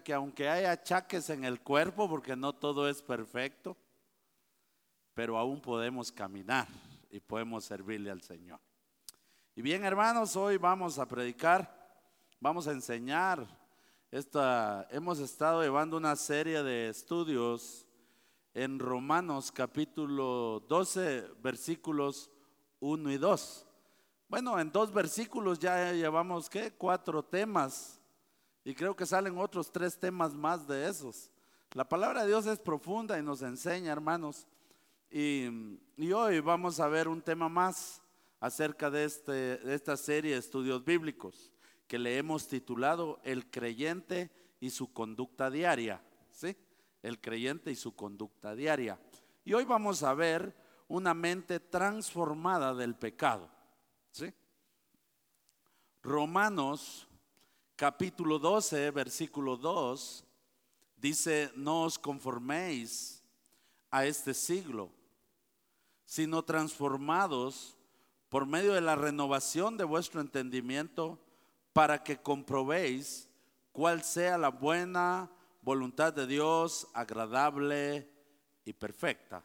que aunque hay achaques en el cuerpo, porque no todo es perfecto, pero aún podemos caminar y podemos servirle al Señor. Y bien, hermanos, hoy vamos a predicar, vamos a enseñar. Esta, hemos estado llevando una serie de estudios en Romanos capítulo 12, versículos 1 y 2. Bueno, en dos versículos ya llevamos, ¿qué? Cuatro temas y creo que salen otros tres temas más de esos. La palabra de Dios es profunda y nos enseña, hermanos. Y, hoy vamos a ver un tema más acerca de, este, de esta serie de estudios bíblicos que le hemos titulado El creyente y su conducta diaria. ¿Sí? El creyente y su conducta diaria. Y hoy vamos a ver una mente transformada del pecado. ¿Sí? Romanos capítulo 12, versículo 2, dice, no os conforméis a este siglo, sino transformados por medio de la renovación de vuestro entendimiento para que comprobéis cuál sea la buena voluntad de Dios, agradable y perfecta.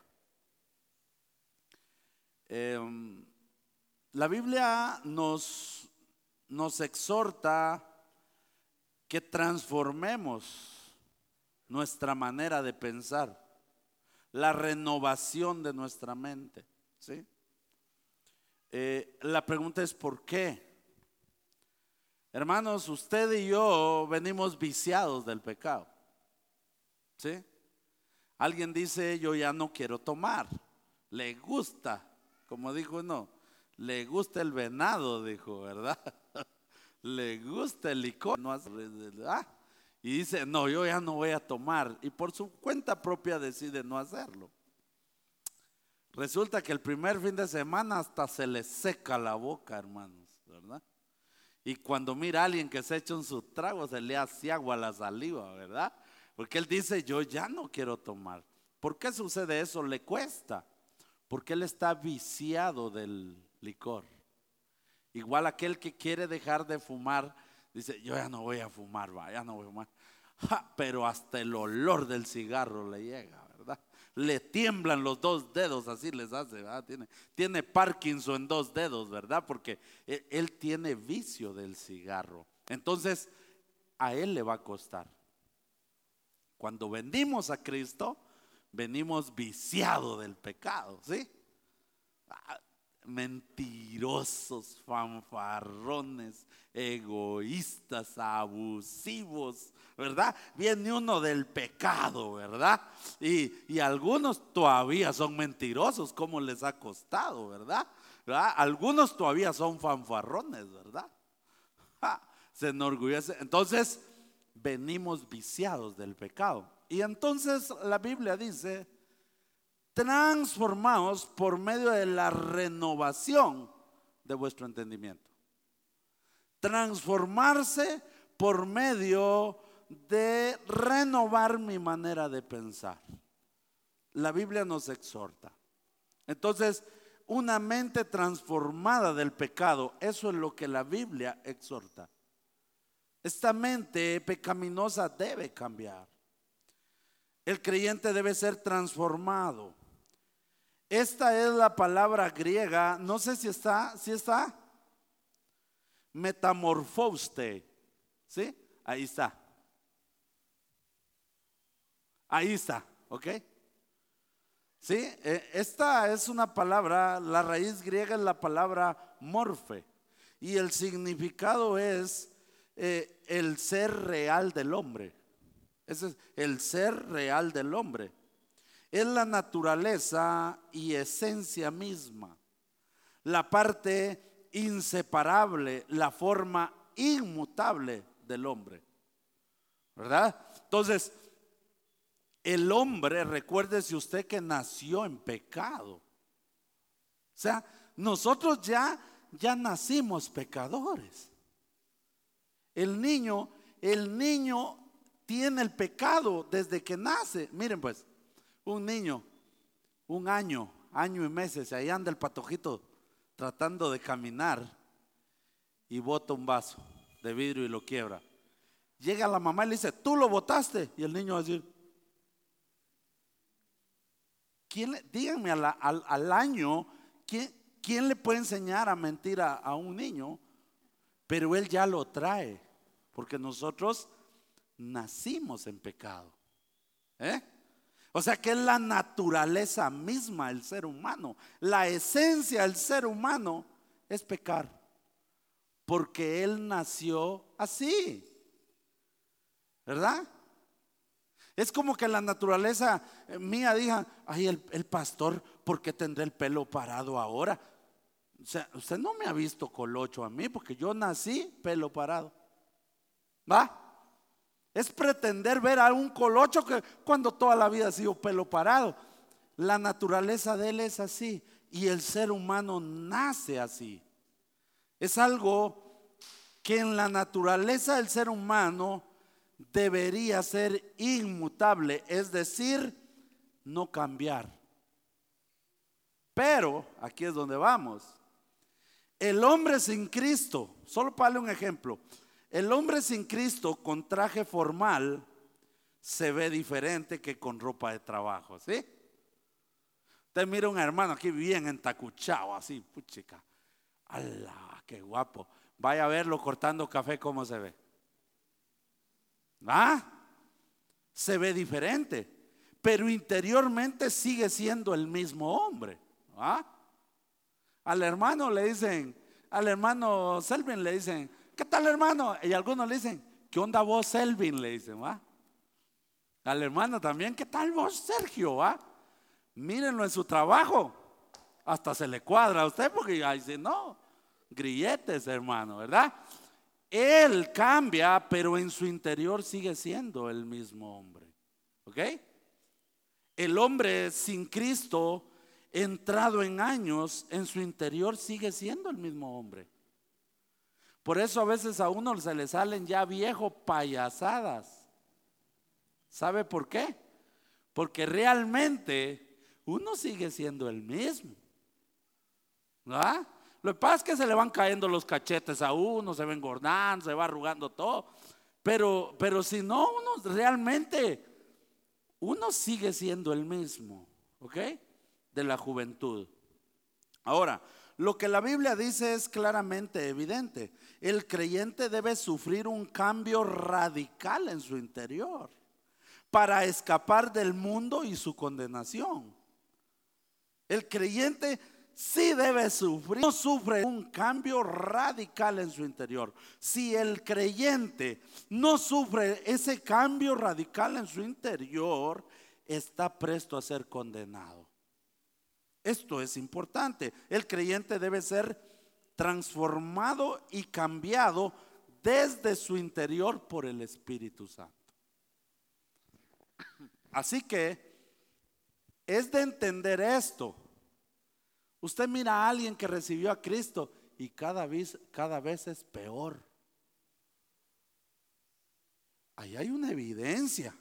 Em, la Biblia nos, nos exhorta que transformemos nuestra manera de pensar, la renovación de nuestra mente. ¿sí? Eh, la pregunta es ¿por qué? Hermanos, usted y yo venimos viciados del pecado. ¿Sí? Alguien dice, yo ya no quiero tomar. Le gusta, como dijo uno, le gusta el venado, dijo, ¿verdad? le gusta el licor, no ah, y dice, no, yo ya no voy a tomar. Y por su cuenta propia decide no hacerlo. Resulta que el primer fin de semana hasta se le seca la boca, hermanos, ¿verdad? Y cuando mira a alguien que se echa un su trago, se le hace agua la saliva, ¿verdad? Porque él dice, yo ya no quiero tomar. ¿Por qué sucede eso? Le cuesta. Porque él está viciado del licor. Igual aquel que quiere dejar de fumar, dice, yo ya no voy a fumar, va, ya no voy a fumar. pero hasta el olor del cigarro le llega, ¿verdad? Le tiemblan los dos dedos, así les hace, ¿verdad? Tiene, tiene Parkinson en dos dedos, ¿verdad? Porque él, él tiene vicio del cigarro. Entonces, a él le va a costar. Cuando venimos a Cristo, venimos viciados del pecado, ¿sí? Mentirosos, fanfarrones, egoístas, abusivos, ¿verdad? Viene uno del pecado, ¿verdad? Y, algunos todavía son mentirosos, como les ha costado, ¿verdad? Algunos todavía son fanfarrones, ¿verdad? se enorgullece. Entonces, venimos viciados del pecado. Y entonces la Biblia dice, transformados por medio de la renovación de vuestro entendimiento. Transformarse por medio de renovar mi manera de pensar. La Biblia nos exhorta. Entonces, una mente transformada del pecado, eso es lo que la Biblia exhorta. Esta mente pecaminosa debe cambiar. El creyente debe ser transformado. Esta es la palabra griega, no sé si está, si está, metamorfoste, ¿sí? Ahí está. Ahí está, ¿ok? ¿Sí? E, esta es una palabra, la raíz griega es la palabra morfe y el significado es eh, el ser real del hombre. Ese es el ser real del hombre es la naturaleza y esencia misma, la parte inseparable, la forma inmutable del hombre. ¿Verdad? Entonces, el hombre, recuérdese usted que nació en pecado. O sea, nosotros ya ya nacimos pecadores. El niño, el niño tiene el pecado desde que nace. Miren pues, un niño, un año, año y meses, ahí anda el patojito tratando de caminar y bota un vaso de vidrio y lo quiebra. llega la mamá y le dice, tú lo votaste. Y el niño va a decir, ¿quién díganme al, año, ¿quién, ¿quién, le puede enseñar a mentir a, un niño? Pero él ya lo trae, porque nosotros nacimos en pecado. ¿eh? O sea que es la naturaleza misma del ser humano. La esencia del ser humano es pecar. Porque él nació así. ¿Verdad? Es como que la naturaleza eh, mía diga, ay, el, el, pastor, ¿por qué tendré el pelo parado ahora? O sea, usted no me ha visto colocho a mí, porque yo nací pelo parado. ¿Va? Es pretender ver a un colocho que cuando toda la vida ha sido pelo parado. La naturaleza de él es así y el ser humano nace así. Es algo que en la naturaleza del ser humano debería ser inmutable, es decir, no cambiar. Pero, aquí es donde vamos, el hombre sin Cristo, solo para darle un ejemplo, el hombre sin Cristo con traje formal se ve diferente que con ropa de trabajo, ¿sí? Usted mira un hermano aquí bien entacuchado, así, puchica. ¡Hala! ¡Qué guapo! Vaya a verlo cortando café, ¿cómo se ve? ¿Ah? Se ve diferente, pero interiormente sigue siendo el mismo hombre. ¿Ah? Al hermano le dicen, al hermano Selvin le dicen, ¿qué tal hermano? Y algunos le dicen, ¿qué onda vos Selvin? Le dicen, ¿va? Al hermano también, ¿qué tal vos Sergio? ¿va? Mírenlo en su trabajo. Hasta se le cuadra a usted porque ahí dice, no, grilletes hermano, ¿verdad? Él cambia, pero en su interior sigue siendo el mismo hombre. ¿Ok? El hombre sin Cristo, entrado en años, en su interior sigue siendo el mismo hombre. Por eso a veces a uno se le salen ya viejo payasadas. ¿Sabe por qué? Porque realmente uno sigue siendo el mismo. ¿Verdad? Lo que pasa es que se le van cayendo los cachetes a uno, se va engordando, se va arrugando todo. Pero, pero si no, uno realmente, uno sigue siendo el mismo, ¿ok? De la juventud. Ahora, lo que la Biblia dice es claramente evidente. El creyente debe sufrir un cambio radical en su interior para escapar del mundo y su condenación. El creyente sí debe sufrir, no sufre un cambio radical en su interior. Si el creyente no sufre ese cambio radical en su interior, está presto a ser condenado. Esto es importante. El creyente debe ser transformado y cambiado desde su interior por el Espíritu Santo. Así que es de entender esto Usted mira a alguien que recibió a Cristo y cada vez, cada vez es peor. Ahí hay una evidencia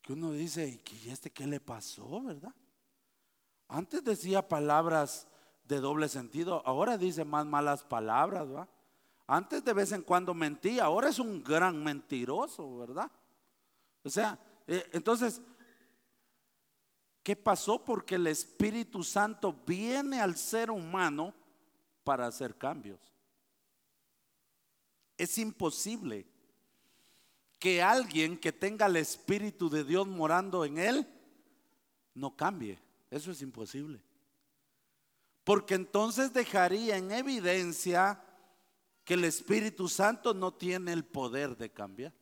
que uno dice, ¿y este qué le pasó, verdad? Antes decía palabras de doble sentido, ahora dice más malas palabras, ¿verdad? Antes de vez en cuando mentía, ahora es un gran mentiroso, ¿verdad? O sea, eh, entonces ¿Qué pasó? Porque el Espíritu Santo viene al ser humano para hacer cambios. Es imposible que alguien que tenga el Espíritu de Dios morando en él no cambie. Eso es imposible. Porque entonces dejaría en evidencia que el Espíritu Santo no tiene el poder de cambiar.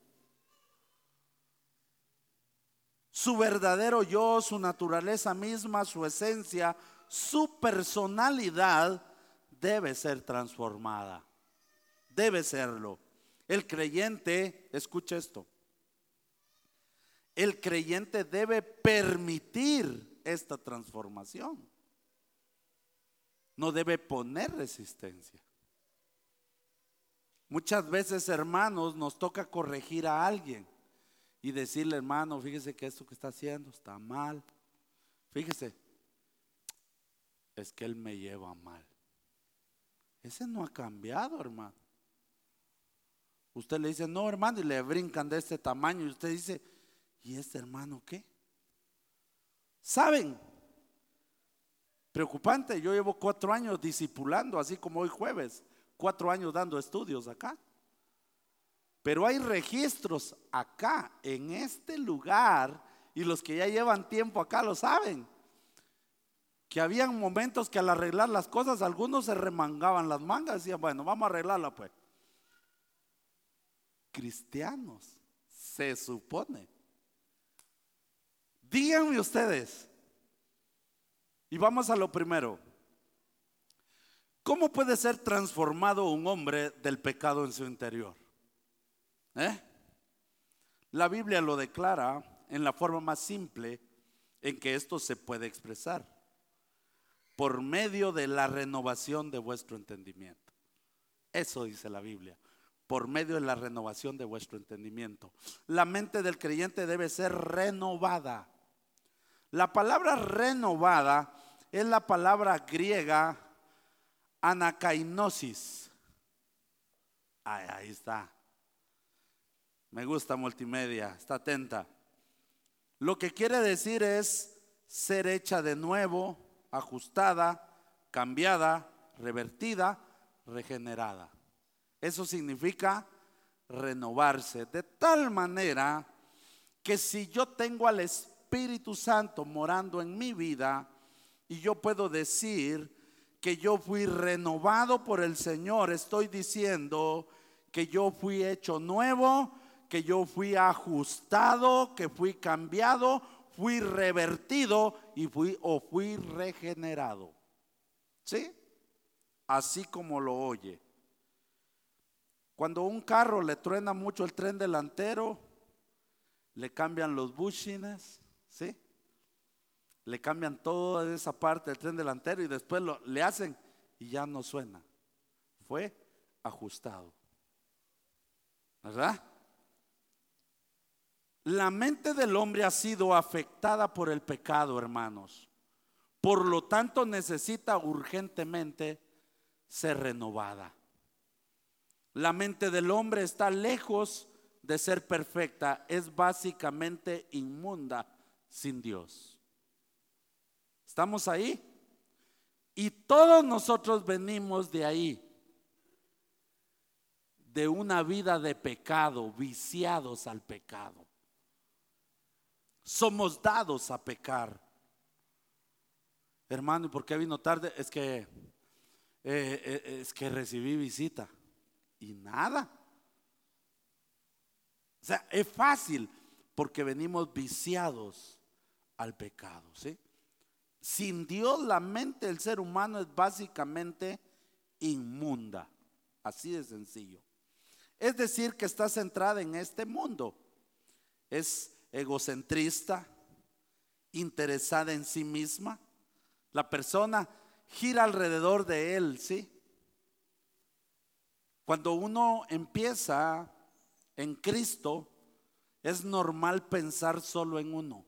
su verdadero yo, su naturaleza misma, su esencia, su personalidad debe ser transformada. Debe serlo. El creyente, escucha esto, el creyente debe permitir esta transformación. No debe poner resistencia. Muchas veces, hermanos, nos toca corregir a alguien y decirle, hermano, fíjese que esto que está haciendo está mal. Fíjese, es que él me lleva mal. Ese no ha cambiado, hermano. Usted le dice, no hermano, y le brincan de este tamaño. Y usted dice, ¿y este hermano qué? ¿Saben? Preocupante, yo llevo cuatro años discipulando, así como hoy jueves, cuatro años dando estudios acá. Pero hay registros acá, en este lugar, y los que ya llevan tiempo acá lo saben, que habían momentos que al arreglar las cosas algunos se remangaban las mangas y decían, bueno, vamos a arreglarla pues. Cristianos, se supone. Díganme ustedes, y vamos a lo primero, ¿cómo puede ser transformado un hombre del pecado en su interior? ¿Eh? La Biblia lo declara en la forma más simple en que esto se puede expresar, por medio de la renovación de vuestro entendimiento. Eso dice la Biblia, por medio de la renovación de vuestro entendimiento. La mente del creyente debe ser renovada. La palabra renovada es la palabra griega anakainosis. ahí está. Me gusta multimedia, está atenta. Lo que quiere decir es ser hecha de nuevo, ajustada, cambiada, revertida, regenerada. Eso significa renovarse de tal manera que si yo tengo al Espíritu Santo morando en mi vida y yo puedo decir que yo fui renovado por el Señor, estoy diciendo que yo fui hecho nuevo que yo fui ajustado, que fui cambiado, fui revertido y fui o fui regenerado. ¿Sí? Así como lo oye. Cuando un carro le truena mucho el tren delantero, le cambian los bushings, ¿sí? Le cambian toda esa parte del tren delantero y después lo, le hacen y ya no suena. Fue ajustado. ¿Verdad? La mente del hombre ha sido afectada por el pecado, hermanos. Por lo tanto, necesita urgentemente ser renovada. La mente del hombre está lejos de ser perfecta, es básicamente inmunda sin Dios. ¿Estamos ahí? Y todos nosotros venimos de ahí, de una vida de pecado, viciados al pecado somos dados a pecar. Hermano, ¿y por qué vino tarde? Es que eh, eh, es que recibí visita y nada. O sea, es fácil porque venimos viciados al pecado, ¿sí? Sin Dios la mente del ser humano es básicamente inmunda, así de sencillo. Es decir, que está centrada en este mundo. Es egocentrista, interesada en sí misma. La persona gira alrededor de él, ¿sí? Cuando uno empieza en Cristo, es normal pensar solo en uno.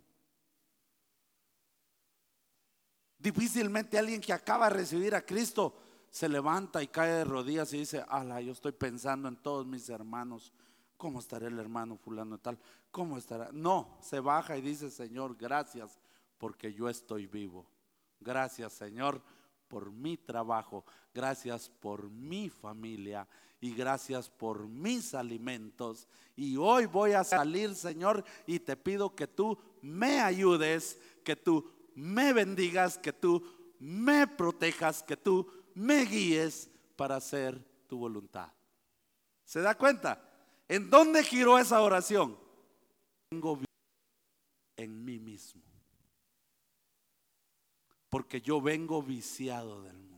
Difícilmente alguien que acaba de recibir a Cristo se levanta y cae de rodillas y dice, ala, yo estoy pensando en todos mis hermanos. ¿Cómo estará el hermano fulano tal? ¿Cómo estará? No, se baja y dice, Señor, gracias porque yo estoy vivo. Gracias, Señor, por mi trabajo. Gracias por mi familia y gracias por mis alimentos. Y hoy voy a salir, Señor, y te pido que tú me ayudes, que tú me bendigas, que tú me protejas, que tú me guíes para hacer tu voluntad. ¿Se da cuenta? ¿En dónde giró esa oración? Tengo en mí mismo. Porque yo vengo viciado del mundo.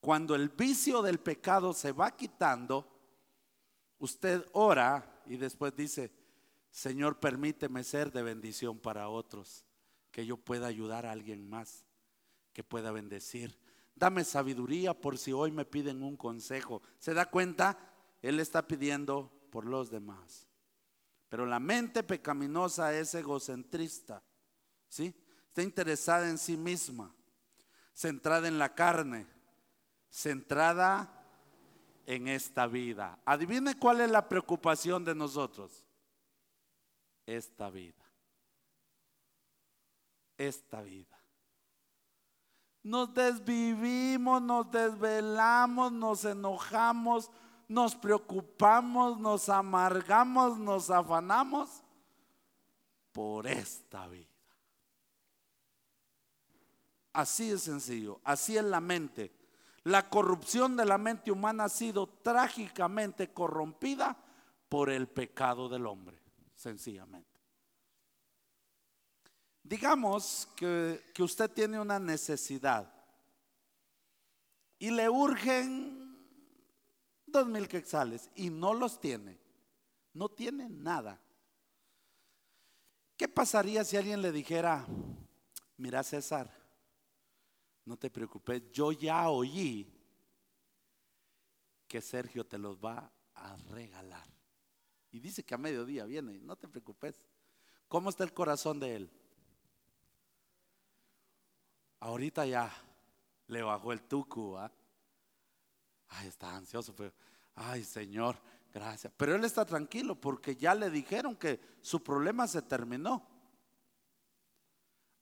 Cuando el vicio del pecado se va quitando, usted ora y después dice, Señor, permíteme ser de bendición para otros, que yo pueda ayudar a alguien más, que pueda bendecir. Dame sabiduría por si hoy me piden un consejo. ¿Se da cuenta? Él está pidiendo por los demás. Pero la mente pecaminosa es egocentrista. ¿Sí? Está interesada en sí misma, centrada en la carne, centrada en esta vida. Adivine cuál es la preocupación de nosotros. Esta vida. Esta vida. Nos desvivimos, nos desvelamos, nos enojamos, nos preocupamos, nos amargamos, nos afanamos por esta vida. Así es sencillo, así es la mente. La corrupción de la mente humana ha sido trágicamente corrompida por el pecado del hombre, sencillamente. Digamos que, que usted tiene una necesidad y le urgen dos mil quetzales y no los tiene, no tiene nada. ¿Qué pasaría si alguien le dijera, mira César, no te preocupes, yo ya oí que Sergio te los va a regalar. Y dice que a mediodía viene, no te preocupes. ¿Cómo está el corazón de él? Ahorita ya le bajó el tucu, ¿ah? Ay, está ansioso, pero, ay Señor, gracias. Pero él está tranquilo porque ya le dijeron que su problema se terminó.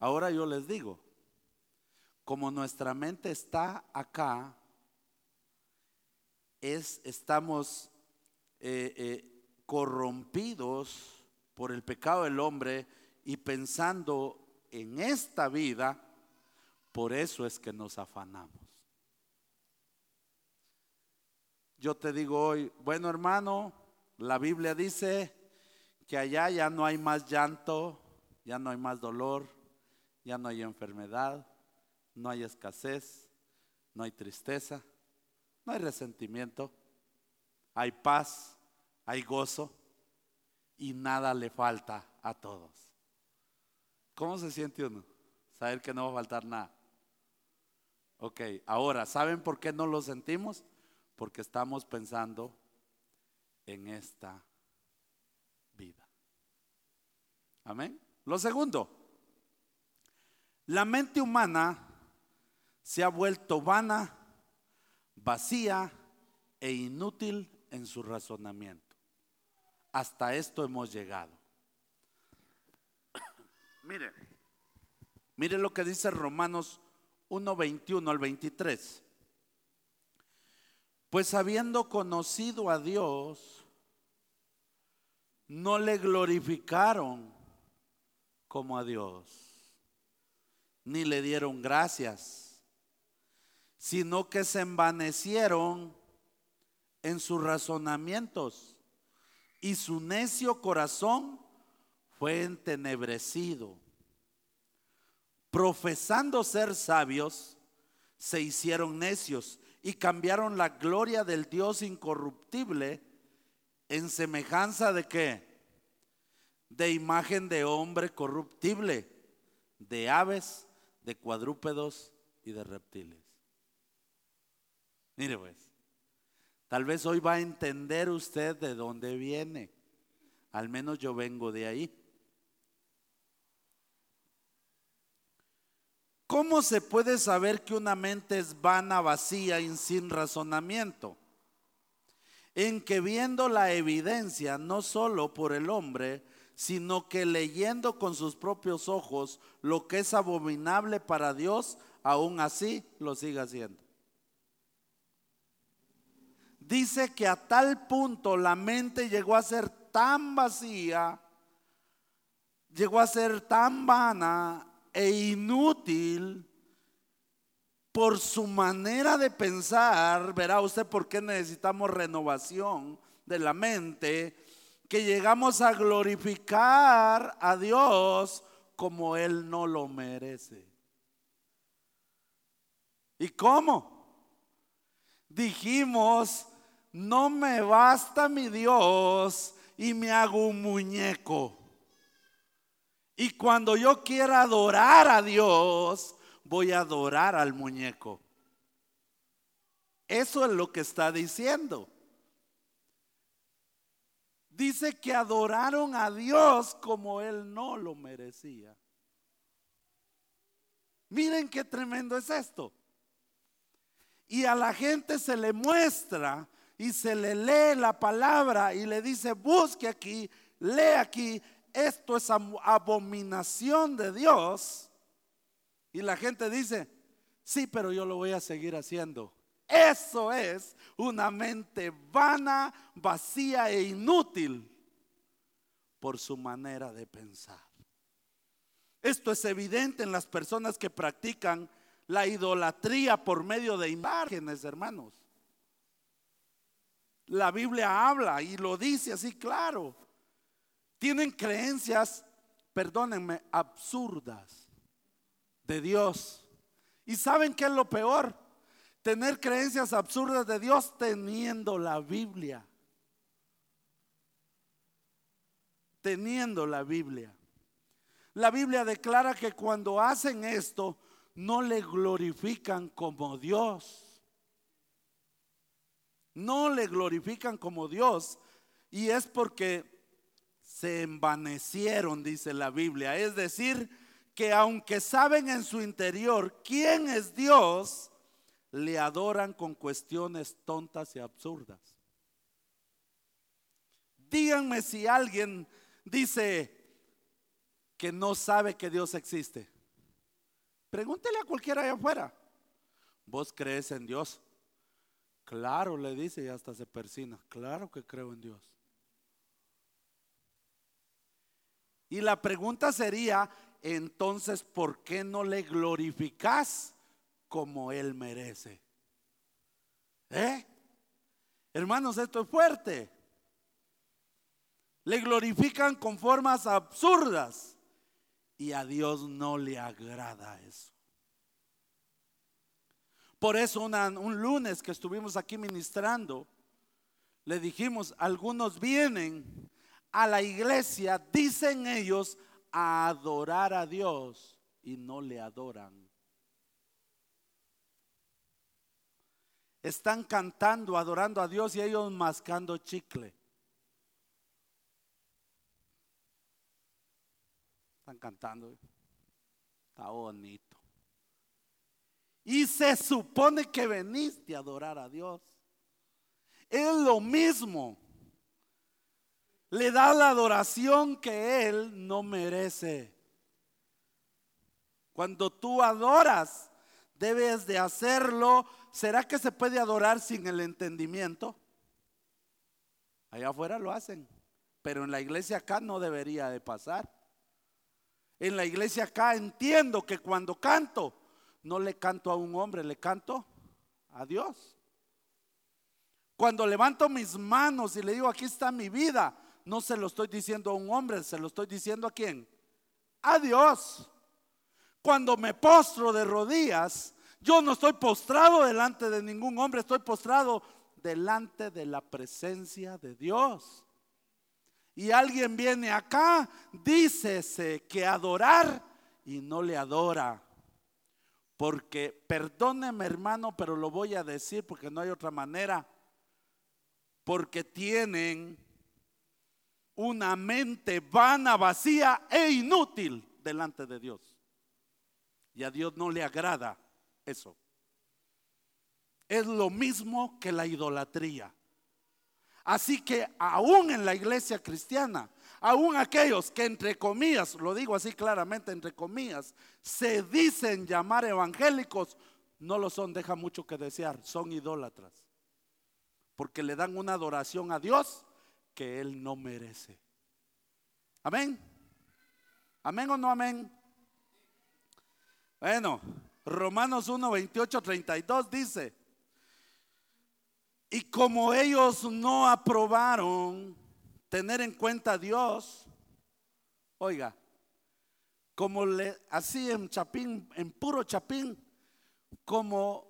Ahora yo les digo, como nuestra mente está acá, es, estamos eh, eh, corrompidos por el pecado del hombre y pensando en esta vida, por eso es que nos afanamos. Yo te digo hoy, bueno hermano, la Biblia dice que allá ya no hay más llanto, ya no hay más dolor, ya no hay enfermedad, no hay escasez, no hay tristeza, no hay resentimiento, hay paz, hay gozo y nada le falta a todos. ¿Cómo se siente uno? Saber que no va a faltar nada. Ok, ahora, ¿saben por qué no lo sentimos? Porque estamos pensando en esta vida. Amén. Lo segundo, la mente humana se ha vuelto vana, vacía e inútil en su razonamiento. Hasta esto hemos llegado. mire, mire lo que dice Romanos 1, 21 al 23. Pues habiendo conocido a Dios, no le glorificaron como a Dios, ni le dieron gracias sino que se envanecieron en sus razonamientos y su necio corazón fue entenebrecido. Profesando ser sabios, se hicieron necios y cambiaron la gloria del Dios incorruptible en semejanza de qué? De imagen de hombre corruptible, de aves, de cuadrúpedos y de reptiles. Mire pues, tal vez hoy va a entender usted de dónde viene. Al menos yo vengo de ahí. ¿Cómo se puede saber que una mente es vana, vacía y sin razonamiento? En que viendo la evidencia, no solo por el hombre, sino que leyendo con sus propios ojos lo que es abominable para Dios, aún así lo siga haciendo. Dice que a tal punto la mente llegó a ser tan vacía, llegó a ser tan vana e inútil por su manera de pensar, verá usted por qué necesitamos renovación de la mente, que llegamos a glorificar a Dios como Él no lo merece. ¿Y cómo? Dijimos no me basta mi Dios y me hago un muñeco. Y cuando yo quiera adorar a Dios, voy a adorar al muñeco. Eso es lo que está diciendo. Dice que adoraron a Dios como Él no lo merecía. Miren qué tremendo es esto. Y a la gente se le muestra y se le lee la palabra y le dice, busque aquí, lee aquí, esto es abominación de Dios. Y la gente dice, sí, pero yo lo voy a seguir haciendo. Eso es una mente vana, vacía e inútil por su manera de pensar. Esto es evidente en las personas que practican la idolatría por medio de imágenes, hermanos. La Biblia habla y lo dice así claro. Tienen creencias, perdónenme, absurdas de Dios. ¿Y saben qué es lo peor? Tener creencias absurdas de Dios teniendo la Biblia. Teniendo la Biblia. La Biblia declara que cuando hacen esto, no le glorifican como Dios. No le glorifican como Dios. Y es porque se envanecieron, dice la Biblia. Es decir, que aunque saben en su interior quién es Dios, le adoran con cuestiones tontas y absurdas. Díganme si alguien dice que no sabe que Dios existe. Pregúntele a cualquiera allá afuera. ¿Vos crees en Dios? Claro, le dice y hasta se persina. Claro que creo en Dios. Y la pregunta sería, entonces, ¿por qué no le glorificas como Él merece? ¿Eh? Hermanos, esto es fuerte. Le glorifican con formas absurdas y a Dios no le agrada eso. Por eso un lunes que estuvimos aquí ministrando, le dijimos, algunos vienen a la iglesia, dicen ellos, a adorar a Dios y no le adoran. Están cantando, adorando a Dios y ellos mascando chicle. Están cantando. Está bonito. Y se supone que veniste a adorar a Dios. Es lo mismo. Le da la adoración que Él no merece. Cuando tú adoras, debes de hacerlo. ¿Será que se puede adorar sin el entendimiento? Allá afuera lo hacen, pero en la iglesia acá no debería de pasar. En la iglesia acá entiendo que cuando canto, no le canto a un hombre, le canto a Dios. Cuando levanto mis manos y le digo, aquí está mi vida, no se lo estoy diciendo a un hombre, se lo estoy diciendo a quién? A Dios. Cuando me postro de rodillas, yo no estoy postrado delante de ningún hombre, estoy postrado delante de la presencia de Dios y alguien viene acá, dícese que adorar y no le adora. Porque, perdóneme hermano, pero lo voy a decir porque no hay otra manera. Porque tienen una mente vana, vacía e inútil delante de Dios. Y a Dios no le agrada eso. Es lo mismo que la idolatría. Así que aún en la iglesia cristiana, aún aquellos que entre comillas, lo digo así claramente, entre comillas, se dicen llamar evangélicos, no lo son, deja mucho que desear, son idólatras. Porque le dan una adoración a Dios que Él no merece. Amén. Amén o no amén. Bueno, Romanos 1, 28, 32 dice, y como ellos no aprobaron tener en cuenta a Dios, oiga, como le así en Chapín, en puro Chapín, como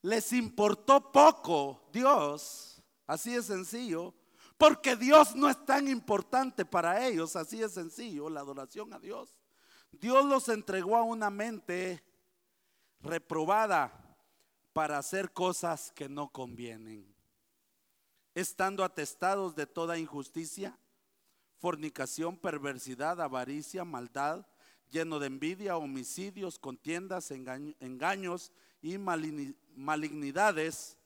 les importó poco Dios, así es sencillo, porque Dios no es tan importante para ellos, así es sencillo, la adoración a Dios. Dios los entregó a una mente reprobada para hacer cosas que no convienen, estando atestados de toda injusticia, fornicación, perversidad, avaricia, maldad, lleno de envidia, homicidios, contiendas, engaños y malignidades,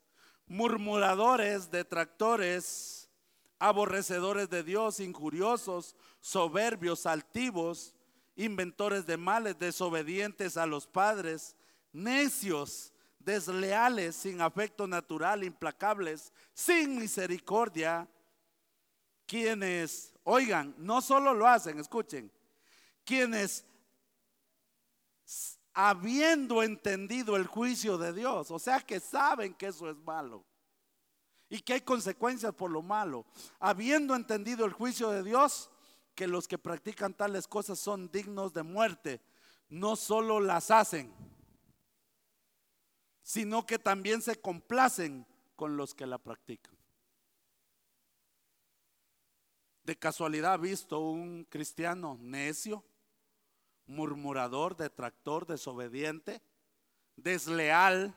murmuradores, detractores, aborrecedores de Dios, injuriosos, soberbios, altivos, inventores de males, desobedientes a los padres, necios, desleales, sin afecto natural, implacables, sin misericordia, quienes, oigan, no solo lo hacen, escuchen, quienes habiendo entendido el juicio de Dios, o sea que saben que eso es malo y que hay consecuencias por lo malo, habiendo entendido el juicio de Dios, que los que practican tales cosas son dignos de muerte, no solo las hacen, sino que también se complacen con los que la practican. De casualidad ha visto un cristiano necio, murmurador, detractor, desobediente, desleal,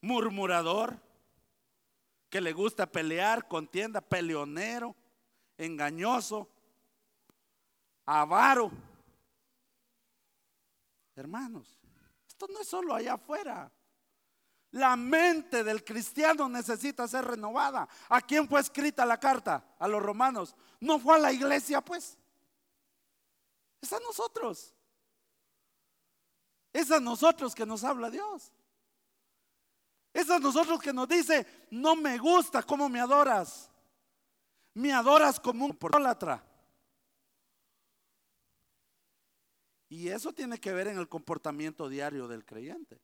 murmurador, que le gusta pelear, contienda, peleonero, engañoso, avaro. Hermanos, esto no es solo allá afuera. La mente del cristiano necesita ser renovada. ¿A quién fue escrita la carta? A los romanos. No fue a la iglesia, pues. Es a nosotros. Es a nosotros que nos habla Dios. Es a nosotros que nos dice, no me gusta cómo me adoras. Me adoras como un portólatra. Y eso tiene que ver en el comportamiento diario del creyente.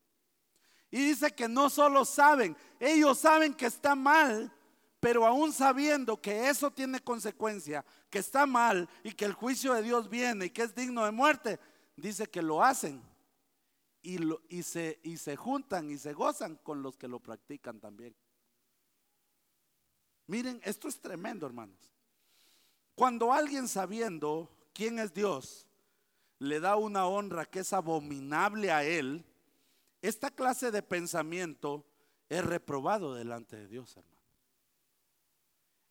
Y dice que no solo saben, ellos saben que está mal, pero aún sabiendo que eso tiene consecuencia, que está mal y que el juicio de Dios viene y que es digno de muerte, dice que lo hacen y, se, y se juntan y se gozan con los que lo practican también. Miren, esto es tremendo, hermanos. Cuando alguien sabiendo quién es Dios, le da una honra que es abominable a él, esta clase de pensamiento es reprobado delante de Dios, hermano.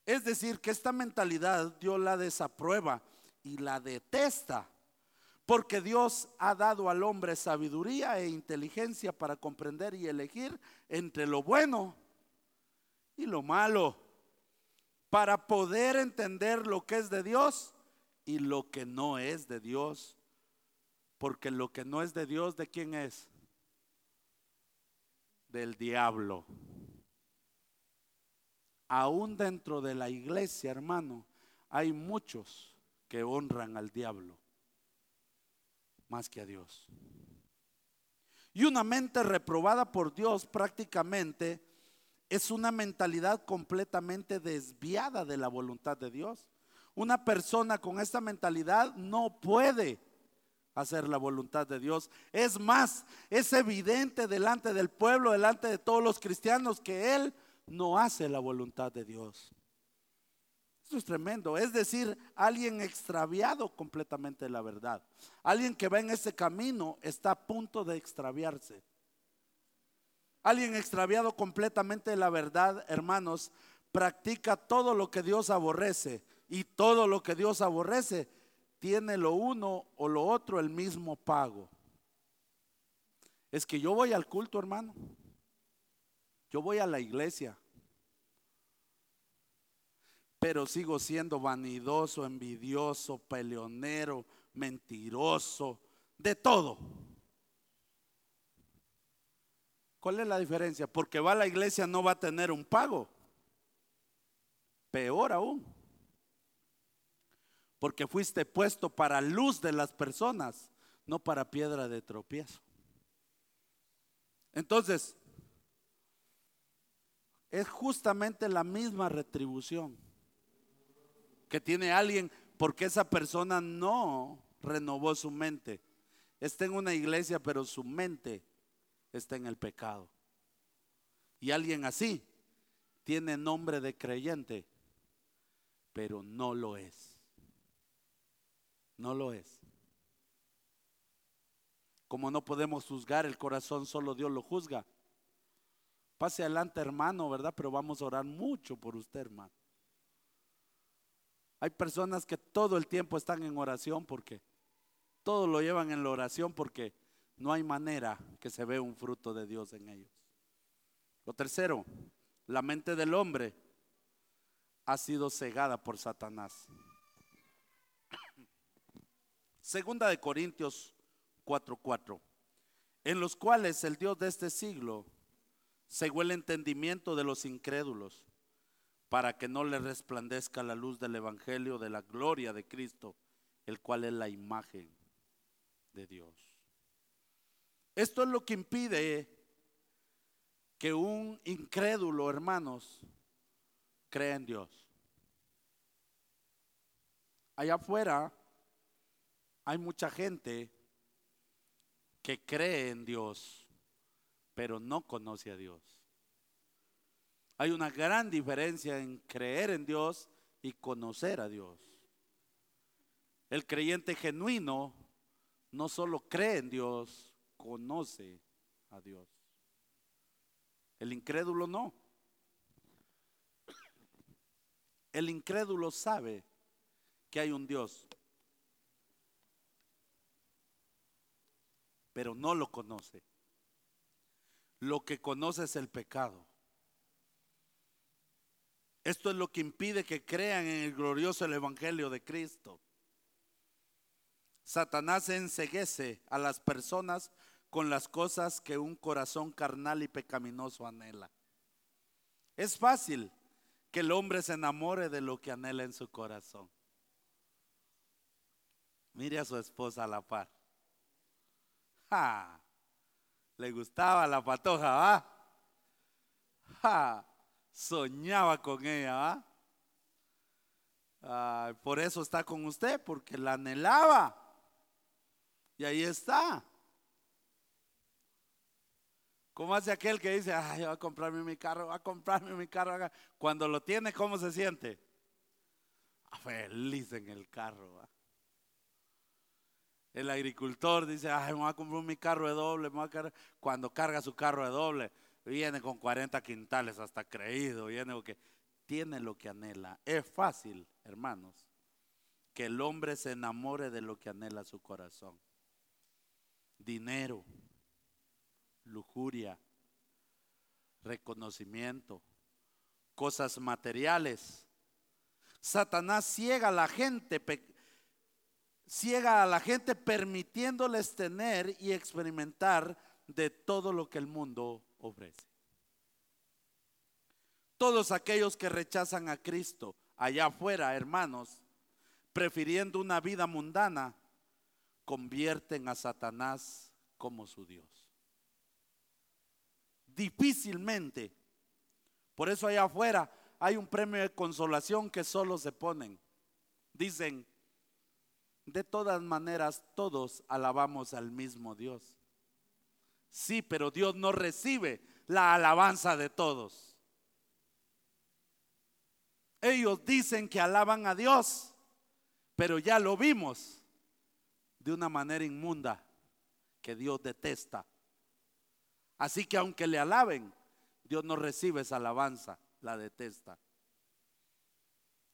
Es decir, que esta mentalidad Dios la desaprueba y la detesta, porque Dios ha dado al hombre sabiduría e inteligencia para comprender y elegir entre lo bueno y lo malo, para poder entender lo que es de Dios y lo que no es de Dios porque lo que no es de Dios, ¿de quién es? Del diablo. Aún dentro de la iglesia, hermano, hay muchos que honran al diablo más que a Dios. Y una mente reprobada por Dios prácticamente es una mentalidad completamente desviada de la voluntad de Dios. Una persona con esta mentalidad no puede hacer la voluntad de Dios. Es más, es evidente delante del pueblo, delante de todos los cristianos, que Él no hace la voluntad de Dios. Esto es tremendo. Es decir, alguien extraviado completamente de la verdad. Alguien que va en ese camino está a punto de extraviarse. Alguien extraviado completamente de la verdad, hermanos, practica todo lo que Dios aborrece. Y todo lo que Dios aborrece tiene lo uno o lo otro el mismo pago. Es que yo voy al culto, hermano. Yo voy a la iglesia. Pero sigo siendo vanidoso, envidioso, peleonero, mentiroso, de todo. ¿Cuál es la diferencia? Porque va a la iglesia no va a tener un pago. Peor aún porque fuiste puesto para luz de las personas, no para piedra de tropiezo. Entonces, es justamente la misma retribución que tiene alguien porque esa persona no renovó su mente. Está en una iglesia, pero su mente está en el pecado. Y alguien así tiene nombre de creyente, pero no lo es. No lo es. Como no podemos juzgar el corazón, solo Dios lo juzga. Pase adelante, hermano, ¿verdad? Pero vamos a orar mucho por usted, hermano. Hay personas que todo el tiempo están en oración porque todo lo llevan en la oración porque no hay manera que se vea un fruto de Dios en ellos. Lo tercero, la mente del hombre ha sido cegada por Satanás. Segunda de Corintios 4:4, en los cuales el Dios de este siglo cegó el entendimiento de los incrédulos para que no le resplandezca la luz del Evangelio de la gloria de Cristo, el cual es la imagen de Dios. Esto es lo que impide que un incrédulo, hermanos, crea en Dios. Allá afuera hay mucha gente que cree en Dios, pero no conoce a Dios. Hay una gran diferencia en creer en Dios y conocer a Dios. El creyente genuino no solo cree en Dios, conoce a Dios. El incrédulo no. El incrédulo sabe que hay un Dios, pero no lo conoce. Lo que conoce es el pecado. Esto es lo que impide que crean en el glorioso Evangelio de Cristo. Satanás enseguece a las personas con las cosas que un corazón carnal y pecaminoso anhela. Es fácil que el hombre se enamore de lo que anhela en su corazón. Mire a su esposa a la par. ¡Ja! Le gustaba la patoja, ¿va? ¡Ja! soñaba con ella. por eso está con usted, porque la anhelaba. Y ahí está. ¿Cómo hace aquel que dice, ay, va a comprarme mi carro, va a comprarme mi carro? Cuando lo tiene, ¿cómo se siente? Ah, feliz en el carro. El agricultor dice, ay, me voy a comprar mi carro de doble. Cuando carga su carro de doble, viene con 40 quintales hasta creído, viene porque tiene lo que anhela. Es fácil, hermanos, que el hombre se enamore de lo que anhela su corazón. Dinero, lujuria, reconocimiento, cosas materiales. Satanás ciega a la gente, ciega a la gente permitiéndoles tener y experimentar de todo lo que el mundo ofrece. Todos aquellos que rechazan a Cristo allá afuera, hermanos, prefiriendo una vida mundana, convierten a Satanás como su Dios. Difícilmente. Por eso allá afuera hay un premio de consolación que solo se ponen. Dicen, de todas maneras todos alabamos al mismo Dios. Sí, pero Dios no recibe la alabanza de todos. Ellos dicen que alaban a Dios, pero ya lo vimos de una manera inmunda que Dios detesta. Así que aunque le alaben, Dios no recibe esa alabanza, la detesta.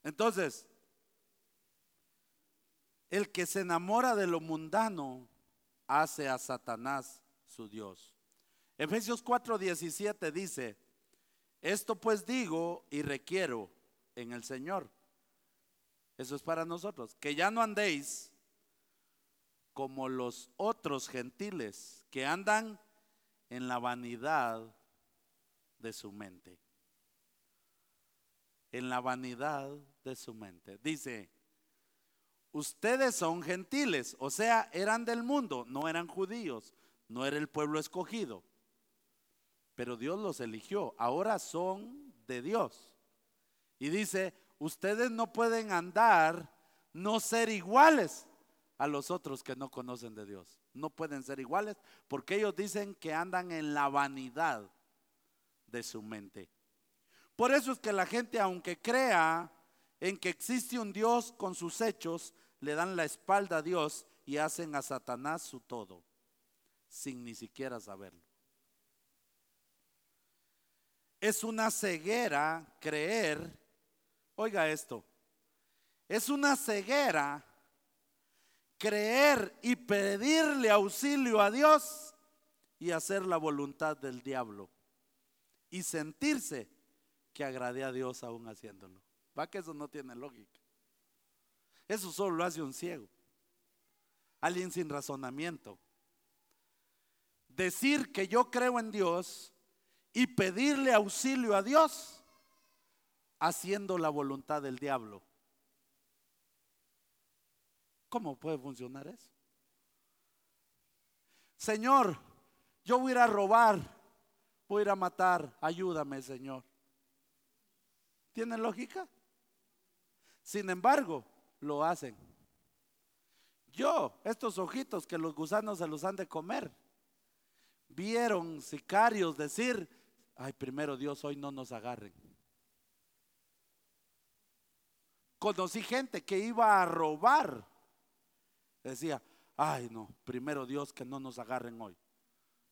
Entonces, el que se enamora de lo mundano hace a Satanás su Dios. Efesios 4:17 dice, esto pues digo y requiero en el Señor. Eso es para nosotros, que ya no andéis como los otros gentiles que andan en la vanidad de su mente. En la vanidad de su mente. Dice, ustedes son gentiles, o sea, eran del mundo, no eran judíos no era el pueblo escogido, pero Dios los eligió. Ahora son de Dios. Y dice, ustedes no pueden andar, no ser iguales a los otros que no conocen de Dios. No pueden ser iguales porque ellos dicen que andan en la vanidad de su mente. Por eso es que la gente, aunque crea en que existe un Dios con sus hechos, le dan la espalda a Dios y hacen a Satanás su todo sin ni siquiera saberlo. Es una ceguera creer, oiga esto, es una ceguera creer y pedirle auxilio a Dios y hacer la voluntad del diablo. y sentirse que agrade a Dios aún haciéndolo. Va que eso no tiene lógica. Eso solo lo hace un ciego. Alguien sin razonamiento. Decir que yo creo en Dios y pedirle auxilio a Dios haciendo la voluntad del diablo. ¿Cómo puede funcionar eso? Señor, yo voy a ir a robar, voy a ir a matar, ayúdame, Señor. ¿Tiene lógica? Sin embargo, lo hacen. Yo, estos ojitos que los gusanos se los han de comer, vieron sicarios decir, ay, primero Dios, hoy no nos agarren. Conocí gente que iba a robar. Decía, ay no, primero Dios que no nos agarren hoy.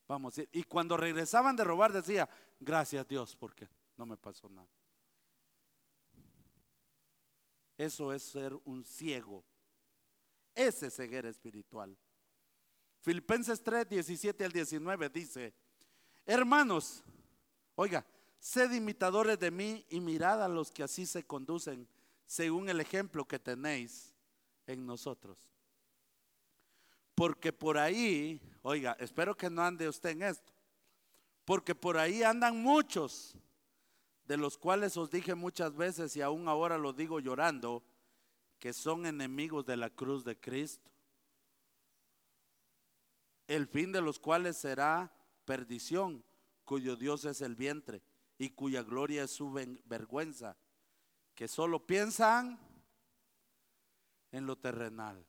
Vamos a ir. Y cuando regresaban de robar decía, gracias Dios porque no me pasó nada. Eso es ser un ciego. Ese ceguera espiritual. Filipenses 3, 17 al 19 dice, hermanos, oiga, sed imitadores de mí y mirad a los que así se conducen según el ejemplo que tenéis en nosotros. Porque por ahí, oiga, espero que no ande usted en esto, porque por ahí andan muchos, de los cuales os dije muchas veces y aún ahora lo digo llorando, que son enemigos de la cruz de Cristo, el fin de los cuales será perdición, cuyo Dios es el vientre y cuya gloria es su vergüenza que solo piensan en lo terrenal.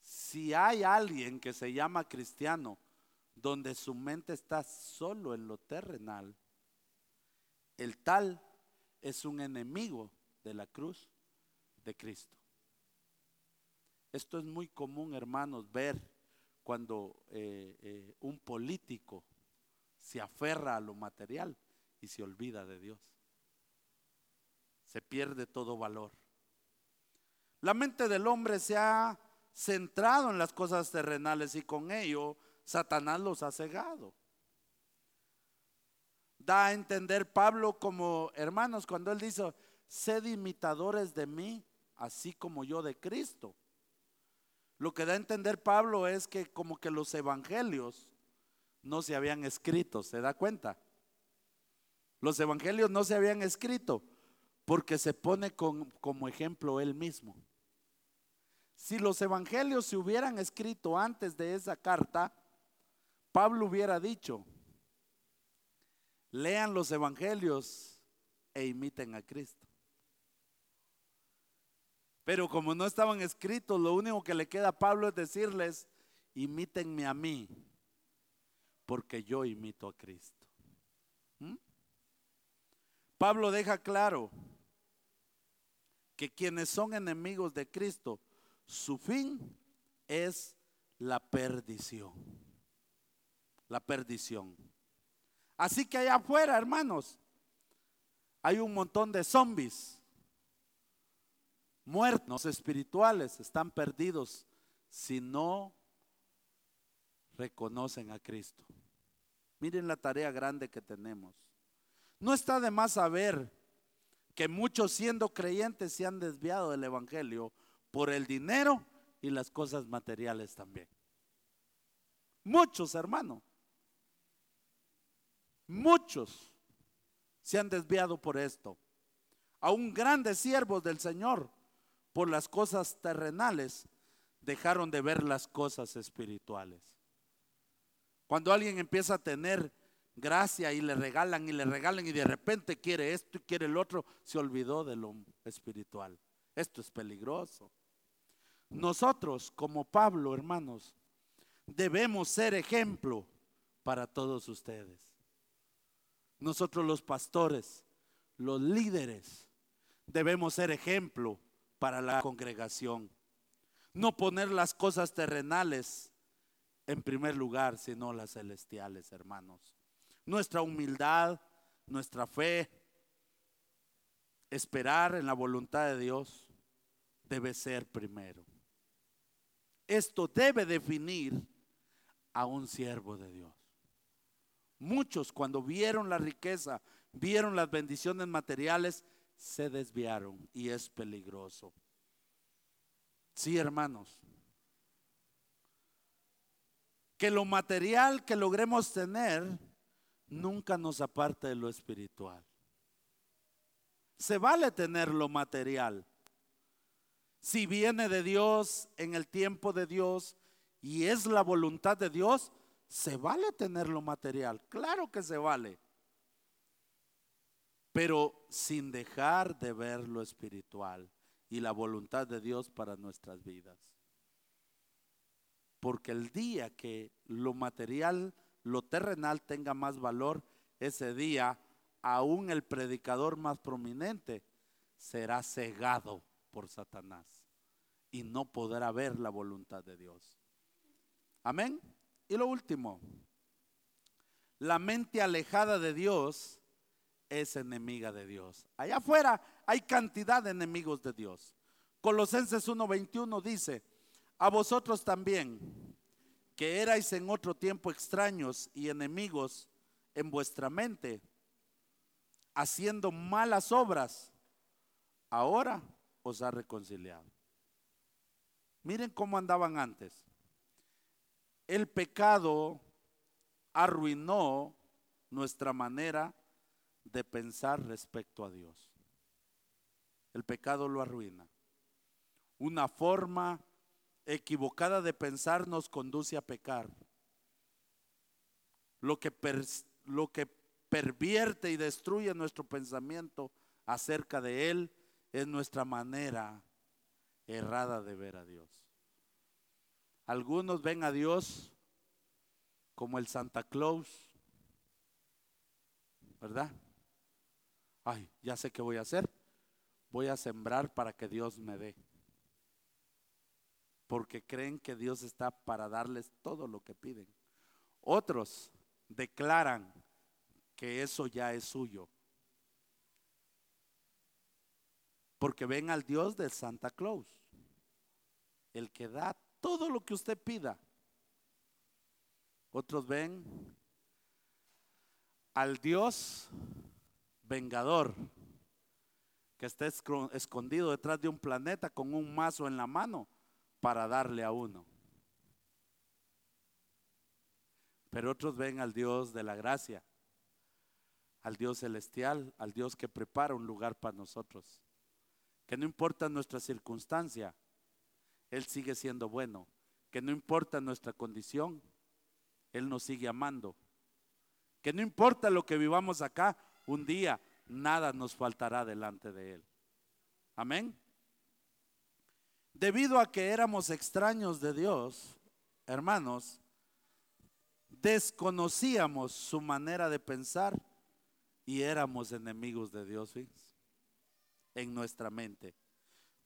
Si hay alguien que se llama cristiano, donde su mente está solo en lo terrenal, el tal es un enemigo de la cruz de Cristo. Esto es muy común, hermanos, ver cuando eh, eh, un político se aferra a lo material y se olvida de Dios se pierde todo valor. La mente del hombre se ha centrado en las cosas terrenales y con ello Satanás los ha cegado. Da a entender Pablo como hermanos cuando él dice, sed imitadores de mí, así como yo de Cristo. Lo que da a entender Pablo es que como que los evangelios no se habían escrito, ¿se da cuenta? Los evangelios no se habían escrito porque se pone como ejemplo él mismo. Si los evangelios se hubieran escrito antes de esa carta, Pablo hubiera dicho, lean los evangelios e imiten a Cristo. Pero como no estaban escritos, lo único que le queda a Pablo es decirles, imítenme a mí, porque yo imito a Cristo. ¿Mm? Pablo deja claro que quienes son enemigos de Cristo, su fin es la perdición. La perdición. Así que allá afuera, hermanos, hay un montón de zombies, muertos espirituales, están perdidos si no reconocen a Cristo. Miren la tarea grande que tenemos. No está de más saber que muchos siendo creyentes se han desviado del Evangelio por el dinero y las cosas materiales también. Muchos, hermano. Muchos se han desviado por esto. Aún grandes siervos del Señor, por las cosas terrenales, dejaron de ver las cosas espirituales. Cuando alguien empieza a tener gracia y le regalan y le regalan y de repente quiere esto y quiere el otro, se olvidó de lo espiritual. Esto es peligroso. Nosotros, como Pablo, hermanos, debemos ser ejemplo para todos ustedes. Nosotros los pastores, los líderes, debemos ser ejemplo para la congregación. No poner las cosas terrenales en primer lugar, sino las celestiales, hermanos nuestra humildad, nuestra fe, esperar en la voluntad de Dios debe ser primero. Esto debe definir a un siervo de Dios. Muchos cuando vieron la riqueza, vieron las bendiciones materiales, se desviaron y es peligroso. Sí, hermanos. Que lo material que logremos tener nunca nos aparte de lo espiritual. Se vale tener lo material. Si viene de Dios en el tiempo de Dios y es la voluntad de Dios, se vale tener lo material. Claro que se vale. Pero sin dejar de ver lo espiritual y la voluntad de Dios para nuestras vidas. Porque el día que lo material, lo terrenal tenga más valor, ese día aún el predicador más prominente será cegado por Satanás y no podrá ver la voluntad de Dios. Amén. Y lo último, la mente alejada de Dios es enemiga de Dios. Allá afuera hay cantidad de enemigos de Dios. Colosenses 1:21 dice, a vosotros también, que erais en otro tiempo extraños y enemigos en vuestra mente, haciendo malas obras, ahora os ha reconciliado. Miren cómo andaban antes. El pecado arruinó nuestra manera de pensar respecto a Dios. El pecado lo arruina. Una forma equivocada de pensar nos conduce a pecar. Lo que, lo que pervierte y destruye nuestro pensamiento acerca de Él es nuestra manera errada de ver a Dios. Algunos ven a Dios como el Santa Claus, ¿verdad? Ay, ya sé qué voy a hacer. Voy a sembrar para que Dios me dé. Porque creen que Dios está para darles todo lo que piden. Otros declaran que eso ya es suyo. Porque ven al Dios de Santa Claus, el que da todo lo que usted pida. Otros ven al Dios vengador, que está escondido detrás de un planeta con un mazo en la mano para darle a uno. Pero otros ven al Dios de la gracia, al Dios celestial, al Dios que prepara un lugar para nosotros. Que no importa nuestra circunstancia, Él sigue siendo bueno. Que no importa nuestra condición, Él nos sigue amando. Que no importa lo que vivamos acá, un día nada nos faltará delante de Él. Amén. Debido a que éramos extraños de Dios, hermanos, desconocíamos su manera de pensar y éramos enemigos de Dios en nuestra mente.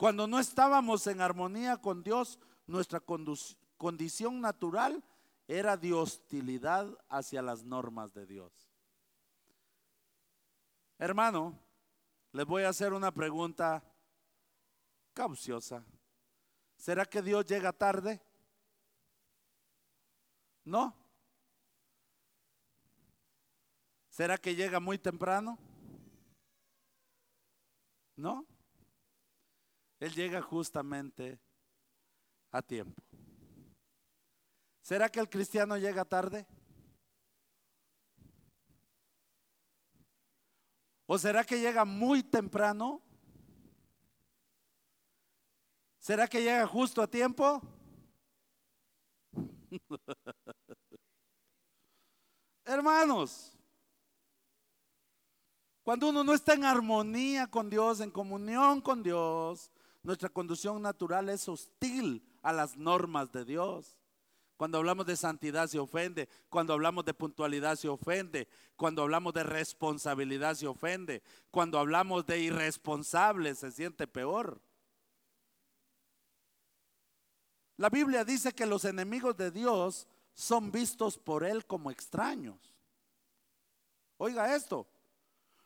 Cuando no estábamos en armonía con Dios, nuestra condición natural era de hostilidad hacia las normas de Dios. Hermano, les voy a hacer una pregunta cauciosa. ¿Será que Dios llega tarde? No. ¿Será que llega muy temprano? No. Él llega justamente a tiempo. ¿Será que el cristiano llega tarde? ¿O será que llega muy temprano? ¿Será que llega justo a tiempo? Hermanos, cuando uno no está en armonía con Dios, en comunión con Dios, nuestra conducción natural es hostil a las normas de Dios. Cuando hablamos de santidad se ofende, cuando hablamos de puntualidad se ofende, cuando hablamos de responsabilidad se ofende, cuando hablamos de irresponsable se siente peor. La Biblia dice que los enemigos de Dios son vistos por Él como extraños. Oiga esto,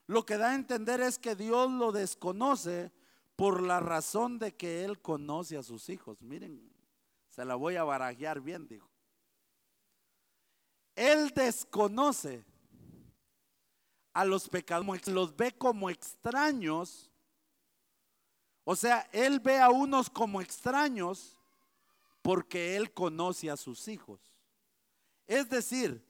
lo que da a entender es que Dios lo desconoce por la razón de que Él conoce a sus hijos. Miren, se la voy a barajear bien, dijo. Él desconoce a los pecadores, los ve como extraños. O sea, Él ve a unos como extraños porque Él conoce a sus hijos. Es decir,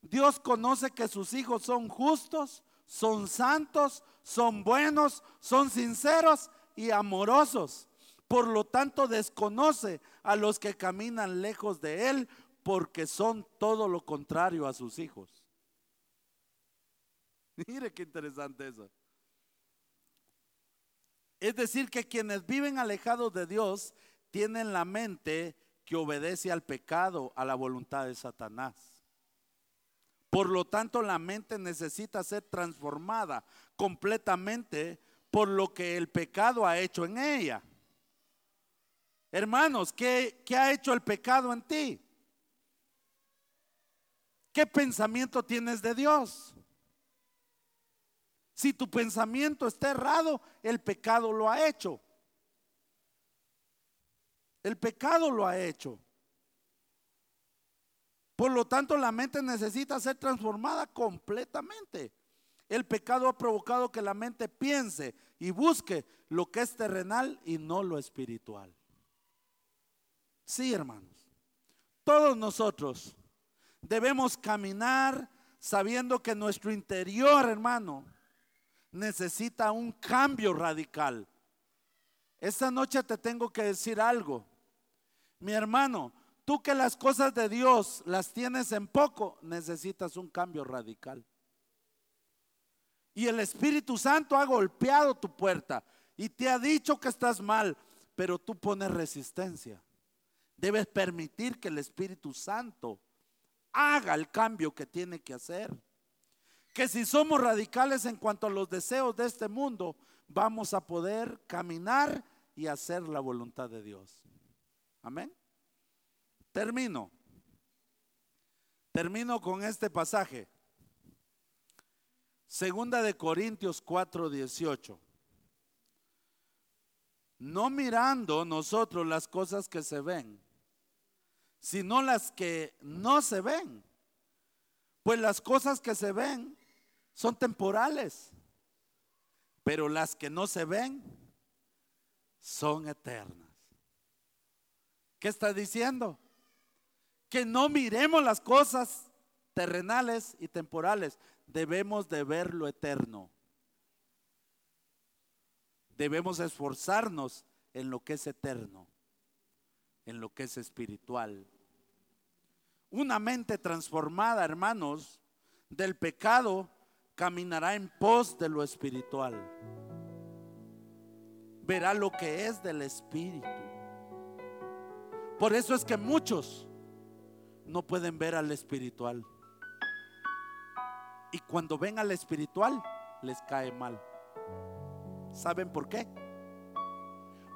Dios conoce que sus hijos son justos, son santos, son buenos, son sinceros y amorosos. Por lo tanto, desconoce a los que caminan lejos de Él porque son todo lo contrario a sus hijos. Mire qué interesante eso. Es decir, que quienes viven alejados de Dios tienen la mente que obedece al pecado, a la voluntad de Satanás. Por lo tanto, la mente necesita ser transformada completamente por lo que el pecado ha hecho en ella. Hermanos, ¿qué, qué ha hecho el pecado en ti? ¿Qué pensamiento tienes de Dios? Si tu pensamiento está errado, el pecado lo ha hecho. El pecado lo ha hecho. Por lo tanto, la mente necesita ser transformada completamente. El pecado ha provocado que la mente piense y busque lo que es terrenal y no lo espiritual. Sí, hermanos. Todos nosotros debemos caminar sabiendo que nuestro interior, hermano, necesita un cambio radical. Esta noche te tengo que decir algo. Mi hermano, tú que las cosas de Dios las tienes en poco, necesitas un cambio radical. Y el Espíritu Santo ha golpeado tu puerta y te ha dicho que estás mal, pero tú pones resistencia. Debes permitir que el Espíritu Santo haga el cambio que tiene que hacer que si somos radicales en cuanto a los deseos de este mundo, vamos a poder caminar y hacer la voluntad de Dios. Amén. Termino. Termino con este pasaje. Segunda de Corintios 4, 18. No mirando nosotros las cosas que se ven, sino las que no se ven. Pues las cosas que se ven son temporales, pero las que no se ven son eternas. ¿Qué está diciendo? Que no miremos las cosas terrenales y temporales, debemos de ver lo eterno. Debemos esforzarnos en lo que es eterno, en lo que es espiritual. Una mente transformada, hermanos, del pecado caminará en pos de lo espiritual. Verá lo que es del espíritu. Por eso es que muchos no pueden ver al espiritual. Y cuando ven al espiritual, les cae mal. ¿Saben por qué?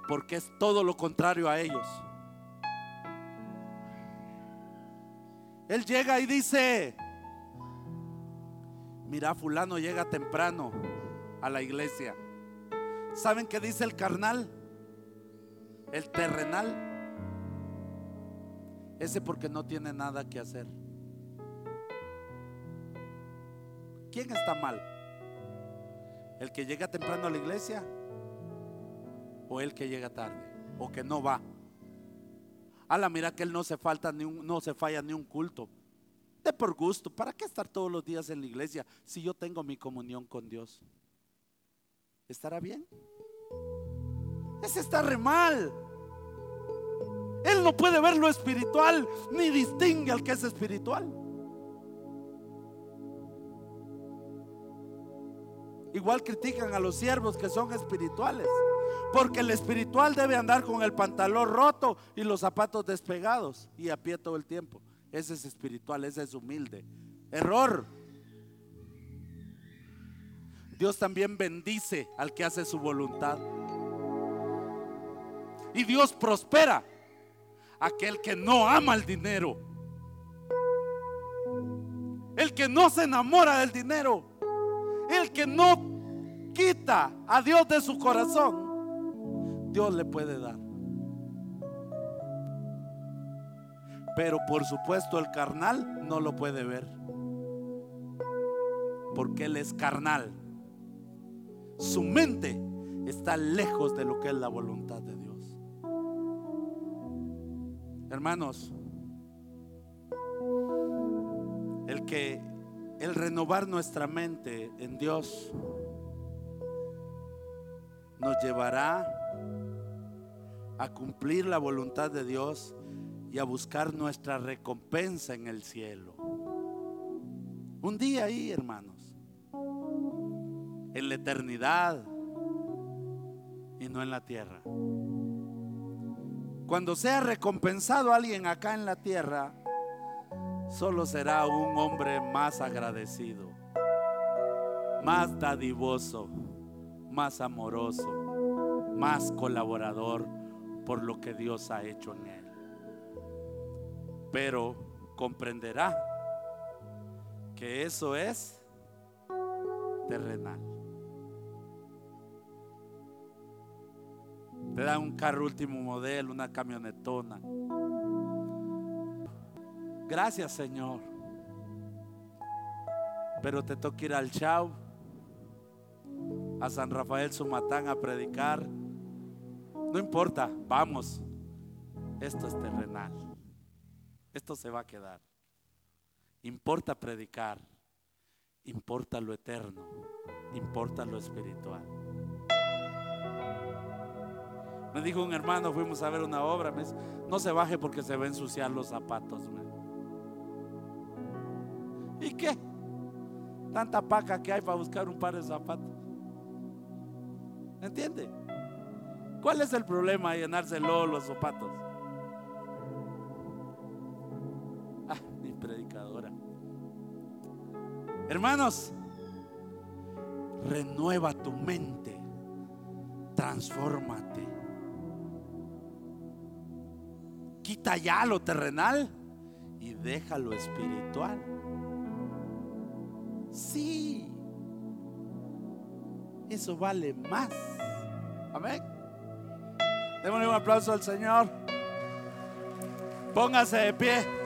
Porque es todo lo contrario a ellos. Él llega y dice, mira, fulano llega temprano a la iglesia. ¿Saben qué dice el carnal? El terrenal. Ese porque no tiene nada que hacer. ¿Quién está mal? ¿El que llega temprano a la iglesia? ¿O el que llega tarde? ¿O que no va? la mira que él no se falta ni un, no se falla ni un culto por gusto. ¿Para qué estar todos los días en la iglesia si yo tengo mi comunión con Dios? ¿Estará bien? Ese está re mal. Él no puede ver lo espiritual ni distingue al que es espiritual. Igual critican a los siervos que son espirituales. Porque el espiritual debe andar con el pantalón roto y los zapatos despegados y a pie todo el tiempo. Ese es espiritual, ese es humilde. Error. Dios también bendice al que hace su voluntad. Y Dios prospera aquel que no ama el dinero. El que no se enamora del dinero. El que no quita a Dios de su corazón. Dios le puede dar. Pero por supuesto el carnal no lo puede ver. porque él es carnal. Su mente está lejos de lo que es la voluntad de Dios. Hermanos, el que el renovar nuestra mente en Dios nos llevará a cumplir la voluntad de Dios y a buscar nuestra recompensa en el cielo. Un día ahí, hermanos, en la eternidad y no en la tierra. Cuando sea recompensado alguien acá en la tierra, solo será un hombre más agradecido, más dadivoso, más amoroso, más colaborador por lo que Dios ha hecho en él. Pero comprenderá que eso es terrenal. Te dan un carro último modelo, una camionetona. Gracias Señor. Pero te toca ir al Chau, a San Rafael Sumatán a predicar. No importa, vamos. Esto es terrenal. Esto se va a quedar. Importa predicar. Importa lo eterno. Importa lo espiritual. Me dijo un hermano, fuimos a ver una obra, me dice, no se baje porque se va a ensuciar los zapatos. ¿Y qué? Tanta paca que hay para buscar un par de zapatos. ¿Entiende? ¿Cuál es el problema de llenárselo los zapatos? Ah, mi predicadora. Hermanos, renueva tu mente, transfórmate. Quita ya lo terrenal y deja lo espiritual. Sí. Eso vale más. Amén. Démosle un aplauso al Señor. Póngase de pie.